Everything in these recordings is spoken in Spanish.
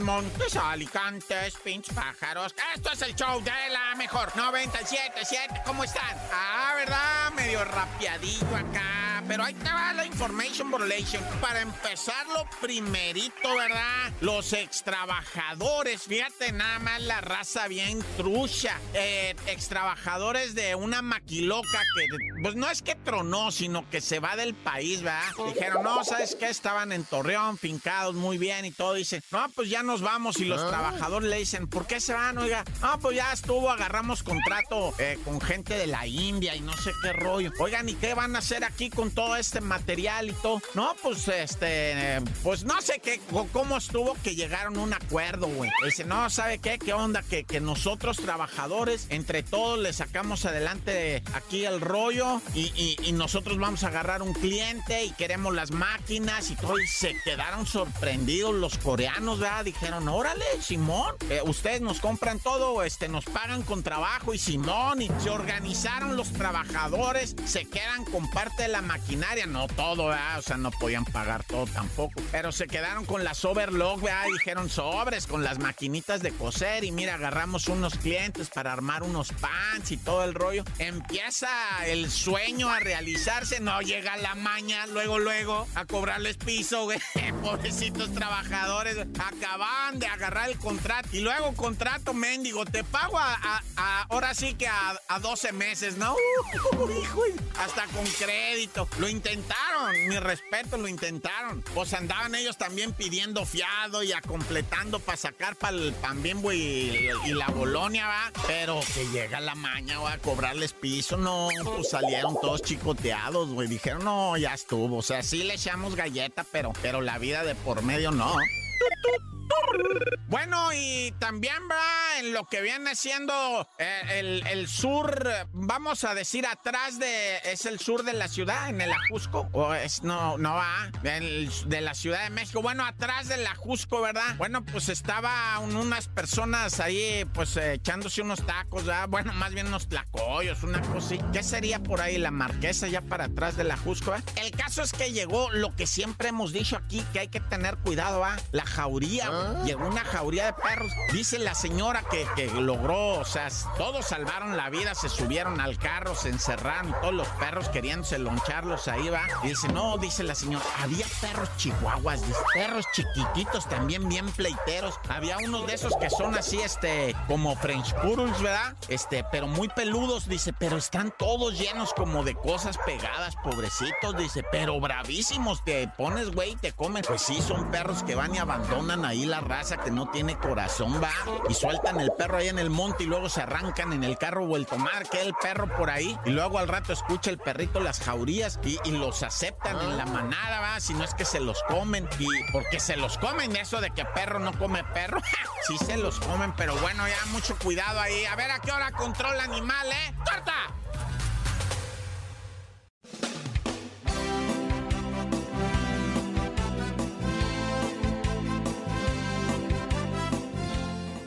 Montes, Alicantes, pinches pájaros. Esto es el show de la mejor 97.7. ¿Cómo están? Ah, ¿verdad? Medio rapiadillo acá. Pero ahí te va la information relation. Para empezar, lo primerito, ¿verdad? Los extrabajadores. Fíjate nada más la raza bien trucha. Eh, extrabajadores de una maquiloca que, pues no es que tronó, sino que se va del país, ¿verdad? Dijeron, no, ¿sabes qué? Estaban en Torreón, fincados muy bien y todo. Dicen, no, pues ya nos vamos. Y los ah. trabajadores le dicen, ¿por qué se van? Oiga, no, pues ya estuvo, agarramos contrato eh, con gente de la India y no sé qué rollo. Oigan, ¿y qué van a hacer aquí con todo este material y todo? No, pues este, pues no sé qué, cómo estuvo que llegaron a un acuerdo, güey. Dice, no, ¿sabe qué? ¿Qué onda? Que, que nosotros trabajadores, entre todos, le sacamos adelante aquí el rollo y, y nosotros vamos a agarrar un cliente y queremos las máquinas y todo. Y se quedaron sorprendidos los coreanos, ¿verdad? dijeron, órale, Simón, eh, ustedes nos compran todo, este, nos pagan con trabajo y Simón, y se organizaron los trabajadores, se quedan con parte de la maquinaria, no todo, o sea, no podían pagar todo tampoco, pero se quedaron con las overlock, ¿verdad? dijeron sobres con las maquinitas de coser y mira, agarramos unos clientes para armar unos pants y todo el rollo. Empieza el sueño a realizarse, no llega la maña, luego, luego, a cobrarles piso, güey, pobrecitos trabajadores, acá van de agarrar el contrato y luego contrato mendigo, te pago a, ahora sí que a, 12 meses, ¿no? hijo, hasta con crédito. Lo intentaron, mi respeto, lo intentaron. Pues andaban ellos también pidiendo fiado y a completando para sacar para el también, güey, y, la Bolonia, va. Pero que llega la maña, va a cobrarles piso, no, pues salieron todos chicoteados, güey. Dijeron, no, ya estuvo. O sea, sí le echamos galleta, pero, pero la vida de por medio no. Bueno, y también va en lo que viene siendo eh, el, sur, vamos a decir atrás de, es el sur de la ciudad, en el Ajusco, o es, no, no va, de la Ciudad de México, bueno, atrás del Ajusco, ¿verdad? Bueno, pues estaba unas personas ahí, pues echándose unos tacos, ¿verdad? Bueno, más bien unos tlacoyos, una cosa ¿Qué sería por ahí la marquesa ya para atrás del Ajusco, eh? El caso es que llegó lo que siempre hemos dicho aquí, que hay que tener cuidado, ¿va? La jauría. Llegó una jauría de perros. Dice la señora que, que, logró, o sea, todos salvaron la vida, se subieron al carro, se encerraron, todos los perros queriéndose loncharlos ahí va. Dice, no, dice la señora, había perros chihuahuas, perros chiquititos también bien pleiteros. Había unos de esos que son así, este, como French Poodles, ¿verdad? Este, pero muy peludos, dice, pero están todos llenos como de cosas pegadas, pobrecitos, dice, pero bravísimos, te pones, güey, te comen. Pues sí, son perros que van y abandonan ahí la raza que no tiene corazón, va, y sueltan el perro ahí en el monte y luego se arrancan en el carro vuelto mar, que el perro por ahí, y luego al rato escucha el perrito las jaurías y, los aceptan en la manada, va, si no es que se los comen, y porque se los comen, eso de que perro no come perro, sí se los comen, pero bueno, ya mucho cuidado ahí, a ver a qué hora controla animal, ¿eh? ¡Corta!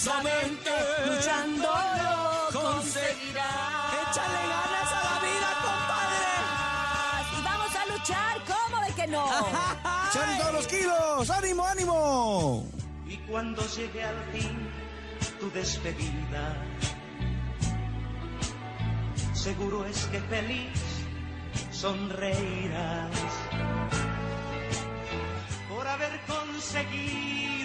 Intensamente, luchándolo conseguirás. Échale ganas a la vida, compadre. Y vamos a luchar, ¿cómo de que no? ¡Echan todos los kilos! ¡Ánimo, ánimo! Y cuando llegue al fin tu despedida, seguro es que feliz sonreirás por haber conseguido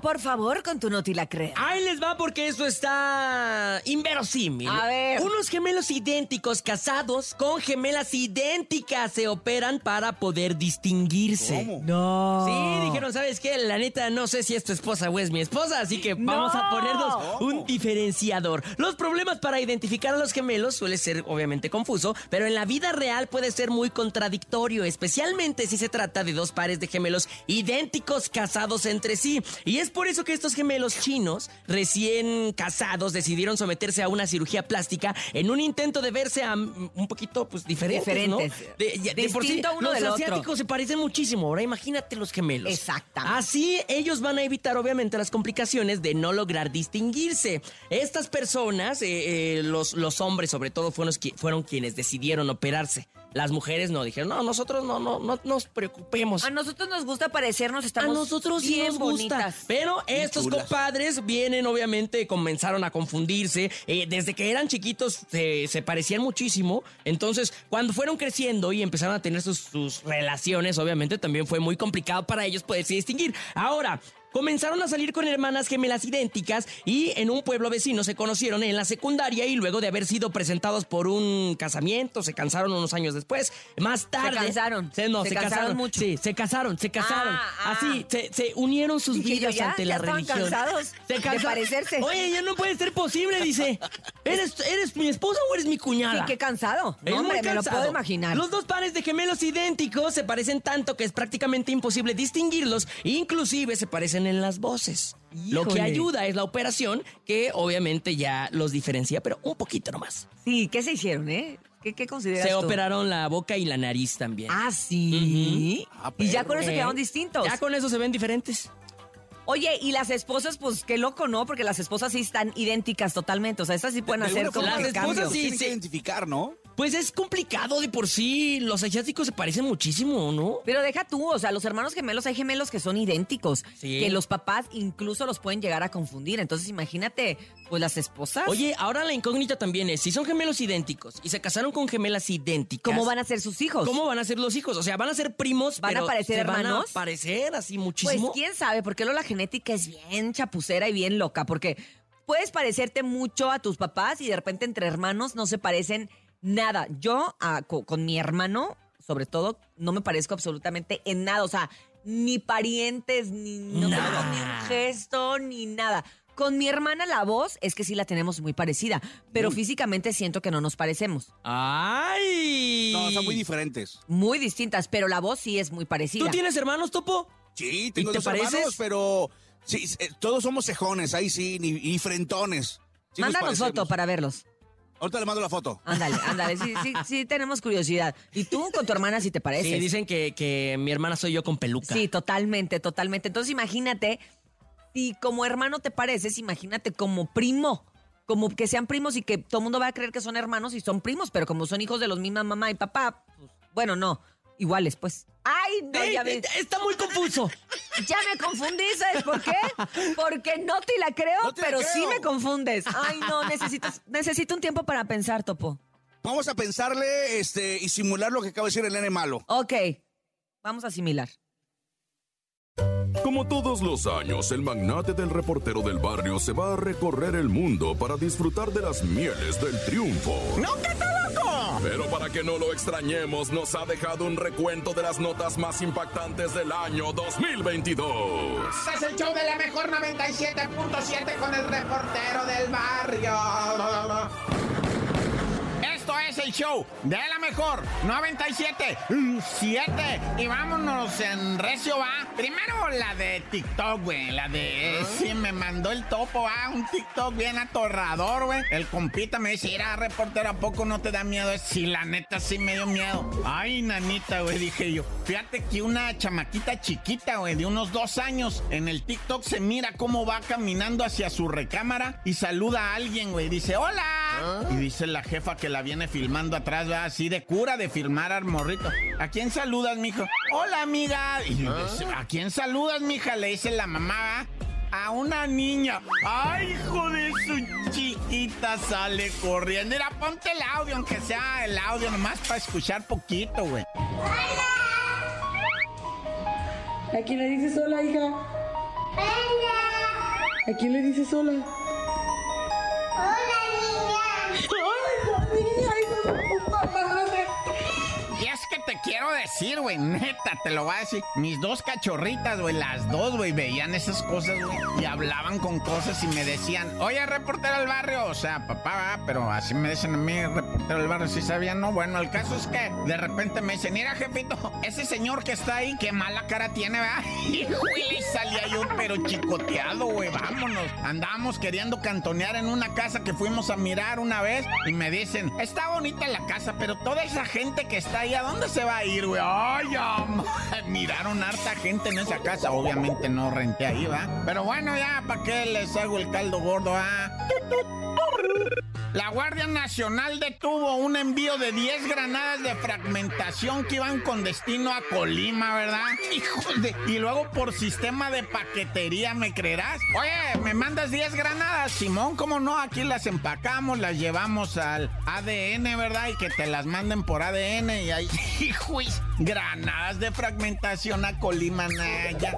Por favor, con tu noti la crea. Ahí les va porque esto está inverosímil. A ver. Unos gemelos idénticos casados con gemelas idénticas se operan para poder distinguirse. No. Sí, dijeron, ¿sabes qué? La neta, no sé si es tu esposa o es mi esposa, así que vamos a No. ponernos un diferenciador. Los problemas para identificar a los gemelos suele ser obviamente confuso, pero en la vida real puede ser muy contradictorio, especialmente si se trata de dos pares de gemelos idénticos casados entre sí. Y es por eso que estos gemelos chinos, recién casados, decidieron someterse a una cirugía plástica en un intento de verse a, un poquito pues diferentes, Diferentes. ¿no? De, por sí, uno los del otro. asiáticos se parecen muchísimo. Ahora imagínate los gemelos. Exactamente. Así ellos van a evitar obviamente las complicaciones de no lograr distinguirse. Estas personas, eh, eh, los, los hombres sobre todo, fueron quienes decidieron operarse. Las mujeres no dijeron, no, nosotros no, no, no nos preocupemos. A nosotros nos gusta parecernos, A estamos nosotros sí bien nos gusta. bonitas. Pero estos chulas. compadres vienen, obviamente, comenzaron a confundirse. Eh, desde que eran chiquitos se, se parecían muchísimo. Entonces, cuando fueron creciendo y empezaron a tener sus, sus relaciones, obviamente también fue muy complicado para ellos poderse distinguir. Ahora. Comenzaron a salir con hermanas gemelas idénticas y en un pueblo vecino se conocieron en la secundaria y luego de haber sido presentados por un casamiento se cansaron unos años después. Más tarde. cansaron. Se, no, Se se, cansaron casaron mucho. Sí, se casaron, se casaron. Ah, ah. Así, se, se unieron sus Dije yo, vidas ya, ante ya la estaban religión. cansados Se de cansa- parecerse. Oye, ya no puede ser posible, dice. ¿Eres, ¿Eres mi esposa o eres mi cuñada? Sí, qué cansado. Es No, hombre, muy me lo cansado. puedo imaginar. Los dos pares de gemelos idénticos se parecen tanto que es prácticamente imposible distinguirlos. Inclusive se parecen en las voces. Lo que ayuda es la operación, que obviamente ya los diferencia, pero un poquito nomás. Sí, ¿qué se hicieron, eh? ¿Qué, qué consideras Se tú? operaron la boca y la nariz también. Ah, sí. Ah, y ya con eso Eh, quedaron distintos. Ya con eso se ven diferentes. Oye, y las esposas, pues qué loco, ¿no? Porque las esposas sí están idénticas totalmente. O sea, estas sí pueden De hacer alguna como las el esposas cambio. sí. Identificar, ¿no? Pues es complicado de por sí. Los asiáticos se parecen muchísimo, ¿no? Pero deja tú, o sea, los hermanos gemelos, hay gemelos que son idénticos. Sí. Que los papás incluso los pueden llegar a confundir. Entonces, imagínate, pues las esposas. Oye, ahora la incógnita también es, si son gemelos idénticos y se casaron con gemelas idénticas... ¿cómo van a ser sus hijos? ¿Cómo van a ser los hijos? O sea, van a ser primos, ¿Van a pero parecer se van hermanos? a parecer así Pues muchísimo. quién sabe, porque luego la genética es bien chapucera y bien loca, porque puedes parecerte mucho a tus papás y de repente entre hermanos no se parecen nada. Yo ah, co- con, mi hermano, sobre todo, no me parezco absolutamente en nada, o sea, ni parientes, ni, no ni un gesto, ni nada. Con mi hermana la voz es que sí la tenemos muy parecida, pero físicamente siento que no nos parecemos. ¡Ay! No, son muy diferentes. Muy distintas, pero la voz sí es muy parecida. ¿Tú tienes hermanos, Topo? Sí, tengo te dos pareces? hermanos, pero sí, eh, todos somos cejones, ahí sí, ni- y frentones. Sí nos Mándanos foto para verlos. Ahorita le mando la foto. Ándale, ándale, sí, sí, sí tenemos curiosidad. ¿Y tú con tu hermana si te pareces? Sí, dicen que, que mi hermana soy yo con peluca. Sí, totalmente, totalmente. Entonces imagínate, si como hermano te pareces, imagínate como primo. Como que sean primos y que todo el mundo va a creer que son hermanos y son primos, pero como son hijos de los mismas mamá y papá, pues, bueno, no, iguales pues. ¡Ay, no, Ey, ya, me, está muy confuso. ya me confundí, ¿sabes por qué? Porque no te la creo, No te la pero sí me confundes. Ay, no, necesitas, necesito un tiempo para pensar, Topo. Vamos a pensarle este, y simular lo que acaba de decir el nene malo. Ok, vamos a asimilar. Como todos los años, el magnate del reportero del barrio se va a recorrer el mundo para disfrutar de las mieles del triunfo. ¡No, qué está loco! Pero para que no lo extrañemos, nos ha dejado un recuento de las notas más impactantes del año 2022. Este es el de la mejor 97.7 con el reportero del barrio. Esto es el show de la mejor 97 7 y vámonos en recio va. Primero la de TikTok, güey, la de sí me mandó el topo, ah, un TikTok bien atorrador, güey. El compita me dice, "Mira, reportero, a poco no te da miedo?" Sí, la neta sí me dio miedo. Ay, nanita, güey, dije yo. Fíjate que una chamaquita chiquita, güey, de unos dos años, en el TikTok se mira cómo va caminando hacia su recámara y saluda a alguien, güey. Dice, hola. Y dice la jefa que la viene filmando atrás, ¿verdad? así de cura de filmar al morrito. ¿A quién saludas, mijo? Hola, amiga. Y dice, ¿a quién saludas, mija? Le dice la mamá. A una niña. ¡Ay, hijo de su chiquita! Sale corriendo. Mira, ponte el audio, aunque sea el audio, nomás para escuchar poquito, güey. ¿A quién le dices hola, hija? ¿A quién le dices hola? ¡Hola, decir, güey, neta, te lo voy a decir. Mis dos cachorritas, güey, las dos, güey, veían esas cosas, güey, y hablaban con cosas y me decían, oye, reportero del barrio, o sea, papá, va, pero así me dicen a mí, reportero del barrio, si sabían, no, bueno, el caso es que de repente me dicen, mira, jefito, ese señor que está ahí, qué mala cara tiene, ¿verdad? Y, güey, salía yo, pero chicoteado, güey, vámonos. Andábamos queriendo cantonear en una casa que fuimos a mirar una vez y me dicen, está bonita la casa, pero toda esa gente que está ahí, ¿a dónde se va a ir, güey? Ay, miraron harta gente en esa casa. Obviamente no renté ahí, ¿va? Pero bueno, ya, ¿para qué les hago el caldo gordo, ah? La Guardia Nacional detuvo un envío de 10 granadas de fragmentación que iban con destino a Colima, ¿verdad? Hijos de... Y luego por sistema de paquetería, ¿me creerás? Oye, ¿me mandas 10 granadas? Simón, ¿cómo no? Aquí las empacamos, las llevamos al ADN, ¿verdad? Y que te las manden por ADN y ahí... Hijos, granadas de fragmentación a Colima, Naya.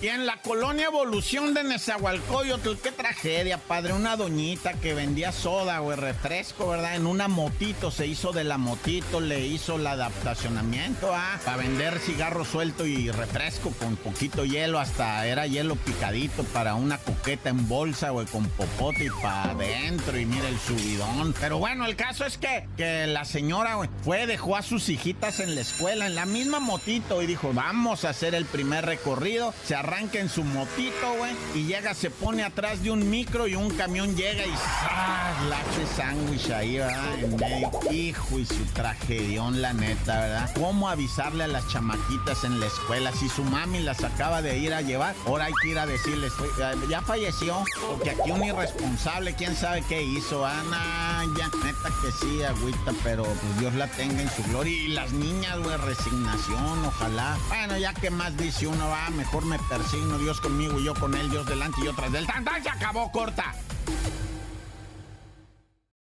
Y en la colonia Evolución de Nezahualcóyotl, qué tragedia, padre. Una doñita que vendía soda, güey, refresco, ¿verdad? En una motito, se hizo de la motito, le hizo el adaptacionamiento, ah, para vender cigarro suelto y refresco con poquito hielo, hasta era hielo picadito para una coqueta en bolsa, güey, con popote y para adentro. Y mira el subidón. Pero bueno, el caso es que, que la señora, güey, fue, dejó a sus hijitas en la escuela, en la misma motito, y dijo, vamos a hacer el primer recorrido. Se arranca en su motito, güey, y llega, se pone atrás de un micro y un camión llega y ¡zas! la hace sándwich ahí, ¿verdad? Hijo y su tragedión, la neta, ¿verdad? ¿Cómo avisarle a las chamaquitas en la escuela? Si su mami las acaba de ir a llevar, ahora hay que ir a decirles, "Oye, ya falleció, porque aquí un irresponsable, quién sabe qué hizo, Ana, ya, neta que sí, agüita, pero pues Dios la tenga en su gloria. Y las niñas, güey, resignación, ojalá. Bueno, ya que más dice uno, va, mejor me persigno, Dios conmigo y yo con él, Dios delante y yo tras del tan, tan, se acabó, corta.